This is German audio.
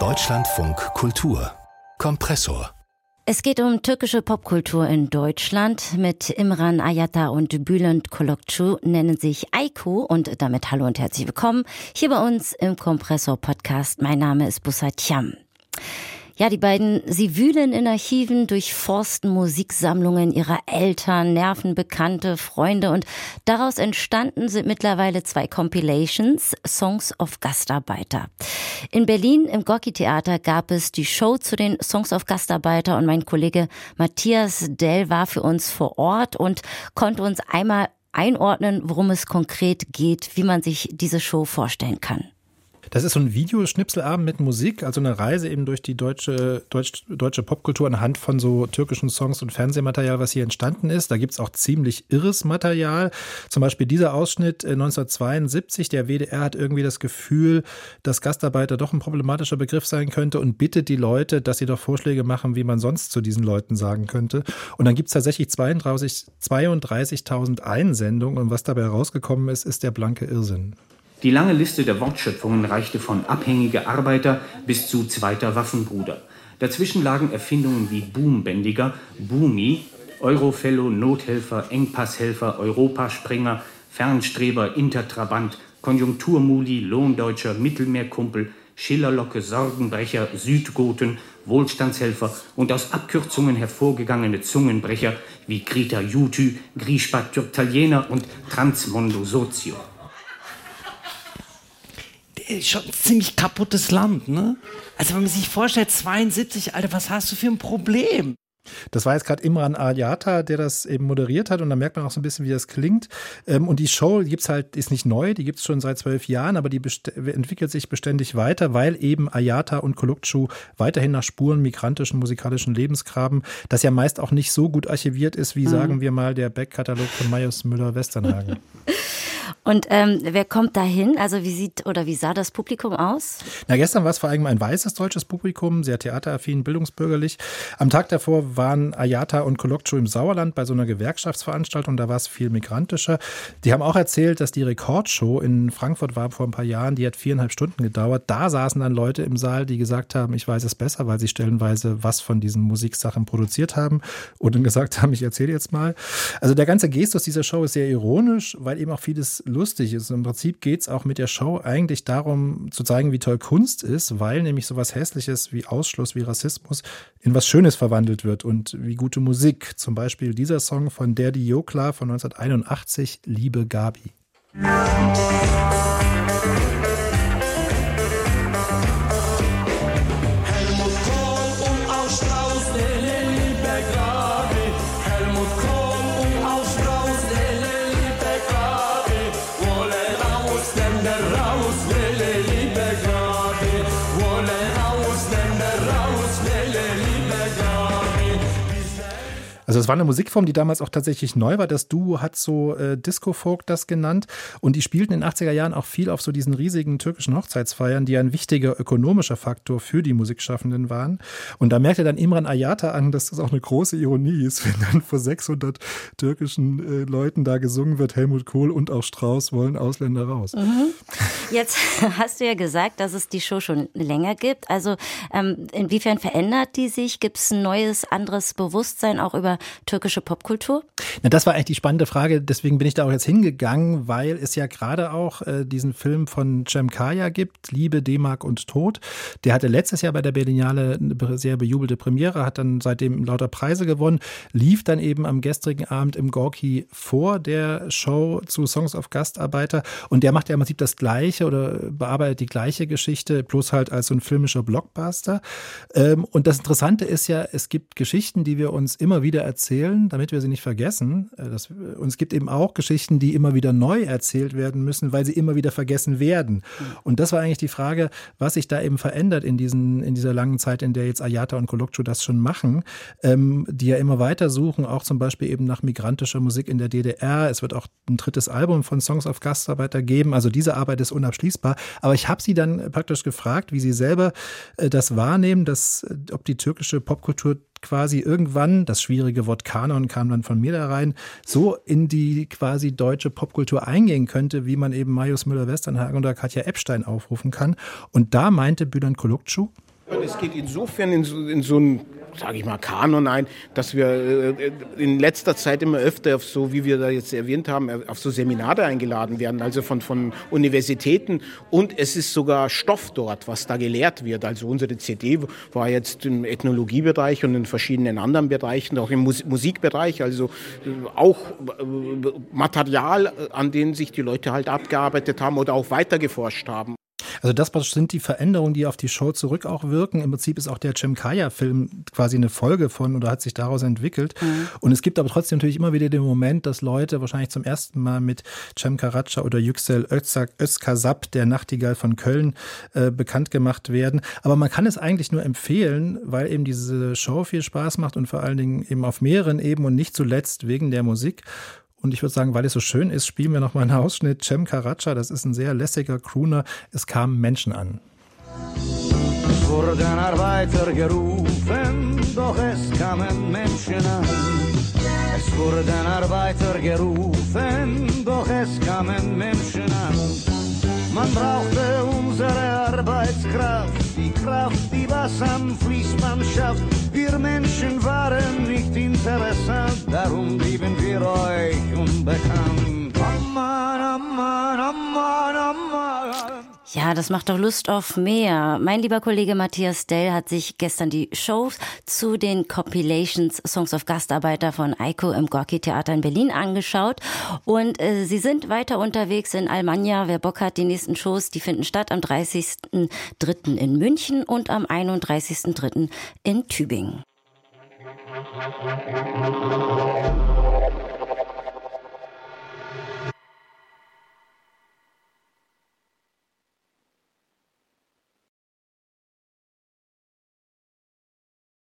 Deutschlandfunk Kultur Kompressor es geht um türkische Popkultur in Deutschland. Mit Imran Ayata und Bülent Kolokcu nennen sich Aiku und damit hallo und herzlich willkommen hier bei uns im Kompressor Podcast. Mein Name ist Bussat Cham. Ja, die beiden, sie wühlen in Archiven, durchforsten Musiksammlungen ihrer Eltern, nerven Bekannte, Freunde und daraus entstanden sind mittlerweile zwei Compilations, Songs of Gastarbeiter. In Berlin im Gorki Theater gab es die Show zu den Songs of Gastarbeiter und mein Kollege Matthias Dell war für uns vor Ort und konnte uns einmal einordnen, worum es konkret geht, wie man sich diese Show vorstellen kann. Das ist so ein Videoschnipselabend mit Musik, also eine Reise eben durch die deutsche, deutsch, deutsche Popkultur anhand von so türkischen Songs und Fernsehmaterial, was hier entstanden ist. Da gibt es auch ziemlich irres Material. Zum Beispiel dieser Ausschnitt 1972. Äh, Der WDR hat irgendwie das Gefühl, dass Gastarbeiter doch ein problematischer Begriff sein könnte und bittet die Leute, dass sie doch Vorschläge machen, wie man sonst zu diesen Leuten sagen könnte. Und dann gibt es tatsächlich 32.000 32 Einsendungen und was dabei rausgekommen ist, ist der blanke Irrsinn. Die lange Liste der Wortschöpfungen reichte von abhängige Arbeiter bis zu zweiter Waffenbruder. Dazwischen lagen Erfindungen wie Boombändiger, Boomi, Eurofellow, Nothelfer, Engpasshelfer, Europaspringer, Fernstreber, Intertrabant, Konjunkturmuli, Lohndeutscher, Mittelmeerkumpel, Schillerlocke, Sorgenbrecher, Südgoten, Wohlstandshelfer und aus Abkürzungen hervorgegangene Zungenbrecher wie Greta Jutü, Griespat Türktaliener und Transmondo Sozio schon ein ziemlich kaputtes Land, ne? Also wenn man sich vorstellt, 72, Alter, was hast du für ein Problem? Das war jetzt gerade Imran Ayata, der das eben moderiert hat und da merkt man auch so ein bisschen, wie das klingt. Ähm, und die Show gibt's halt, ist nicht neu, die gibt's schon seit zwölf Jahren, aber die entwickelt sich beständig weiter, weil eben Ayata und Kolukcu weiterhin nach Spuren migrantischen musikalischen Lebens graben, das ja meist auch nicht so gut archiviert ist, wie mhm. sagen wir mal der Backkatalog von Majus Müller-Westernhagen. Und ähm, wer kommt da hin? Also wie sieht oder wie sah das Publikum aus? Na, gestern war es vor allem ein weißes deutsches Publikum, sehr theateraffin, bildungsbürgerlich. Am Tag davor waren Ayata und Kolokcu im Sauerland bei so einer Gewerkschaftsveranstaltung, da war es viel migrantischer. Die haben auch erzählt, dass die Rekordshow in Frankfurt war vor ein paar Jahren, die hat viereinhalb Stunden gedauert. Da saßen dann Leute im Saal, die gesagt haben, ich weiß es besser, weil sie stellenweise was von diesen Musiksachen produziert haben und dann gesagt haben, ich erzähle jetzt mal. Also der ganze Gestus dieser Show ist sehr ironisch, weil eben auch vieles lustig ist. Im Prinzip geht es auch mit der Show eigentlich darum, zu zeigen, wie toll Kunst ist, weil nämlich sowas Hässliches wie Ausschluss, wie Rassismus in was Schönes verwandelt wird und wie gute Musik. Zum Beispiel dieser Song von Daddy Jokla von 1981, Liebe Gabi. Also es war eine Musikform, die damals auch tatsächlich neu war. Das Duo hat so äh, Disco-Folk das genannt. Und die spielten in den 80er Jahren auch viel auf so diesen riesigen türkischen Hochzeitsfeiern, die ein wichtiger ökonomischer Faktor für die Musikschaffenden waren. Und da merkte dann Imran Ayata an, dass das auch eine große Ironie ist, wenn dann vor 600 türkischen äh, Leuten da gesungen wird, Helmut Kohl und auch Strauß wollen Ausländer raus. Mhm. Jetzt hast du ja gesagt, dass es die Show schon länger gibt. Also ähm, inwiefern verändert die sich? Gibt es ein neues, anderes Bewusstsein auch über türkische Popkultur? Na, das war eigentlich die spannende Frage. Deswegen bin ich da auch jetzt hingegangen, weil es ja gerade auch äh, diesen Film von Cem Kaya gibt, Liebe, D-Mark und Tod. Der hatte letztes Jahr bei der Berlinale eine sehr bejubelte Premiere, hat dann seitdem lauter Preise gewonnen, lief dann eben am gestrigen Abend im Gorki vor der Show zu Songs of Gastarbeiter. Und der macht ja im Prinzip das Gleiche oder bearbeitet die gleiche Geschichte, bloß halt als so ein filmischer Blockbuster. Ähm, und das Interessante ist ja, es gibt Geschichten, die wir uns immer wieder erzählen, damit wir sie nicht vergessen. Äh, das, und es gibt eben auch Geschichten, die immer wieder neu erzählt werden müssen, weil sie immer wieder vergessen werden. Und das war eigentlich die Frage, was sich da eben verändert in, diesen, in dieser langen Zeit, in der jetzt Ayata und Kolokcu das schon machen, ähm, die ja immer weiter suchen, auch zum Beispiel eben nach migrantischer Musik in der DDR. Es wird auch ein drittes Album von Songs of Gastarbeiter geben. Also diese Arbeit ist unabschließbar. Aber ich habe sie dann praktisch gefragt, wie sie selber äh, das wahrnehmen, dass, ob die türkische Popkultur quasi irgendwann, das schwierige Wort Kanon kam dann von mir da rein, so in die quasi deutsche Popkultur eingehen könnte, wie man eben Marius Müller-Westernhagen oder Katja Epstein aufrufen kann. Und da meinte Bülent Kolukcu, es geht insofern in so, in so ein sage ich mal, Kanon ein, dass wir äh, in letzter Zeit immer öfter auf so, wie wir da jetzt erwähnt haben, auf so Seminare eingeladen werden, also von, von Universitäten. Und es ist sogar Stoff dort, was da gelehrt wird. Also unsere CD war jetzt im Ethnologiebereich und in verschiedenen anderen Bereichen, auch im Musikbereich, also äh, auch äh, Material, an dem sich die Leute halt abgearbeitet haben oder auch weitergeforscht haben. Also das sind die Veränderungen, die auf die Show zurück auch wirken. Im Prinzip ist auch der Cemkaya-Film quasi eine Folge von oder hat sich daraus entwickelt. Mhm. Und es gibt aber trotzdem natürlich immer wieder den Moment, dass Leute wahrscheinlich zum ersten Mal mit Cem Karaca oder Yüksel Özkasap, der Nachtigall von Köln, äh, bekannt gemacht werden. Aber man kann es eigentlich nur empfehlen, weil eben diese Show viel Spaß macht und vor allen Dingen eben auf mehreren Ebenen und nicht zuletzt wegen der Musik. Und ich würde sagen, weil es so schön ist, spielen wir noch mal einen Ausschnitt. Cem Karaca, das ist ein sehr lässiger Crooner. Es kamen Menschen an. Es wurden Arbeiter gerufen, doch es kamen Menschen an. Es wurden Arbeiter gerufen, doch es kamen Menschen an. Man brauchte unsere Arbeitskraft, die Kraft, die was am Fließband schafft. Wir Menschen waren nicht interessant, darum blieben wir euch unbekannt. Ja, das macht doch Lust auf mehr. Mein lieber Kollege Matthias Dell hat sich gestern die Shows zu den Compilations Songs of Gastarbeiter von Eiko im Gorki Theater in Berlin angeschaut. Und äh, sie sind weiter unterwegs in Almania. Wer Bock hat, die nächsten Shows, die finden statt am 30.03. in München und am 31.03. in Tübingen.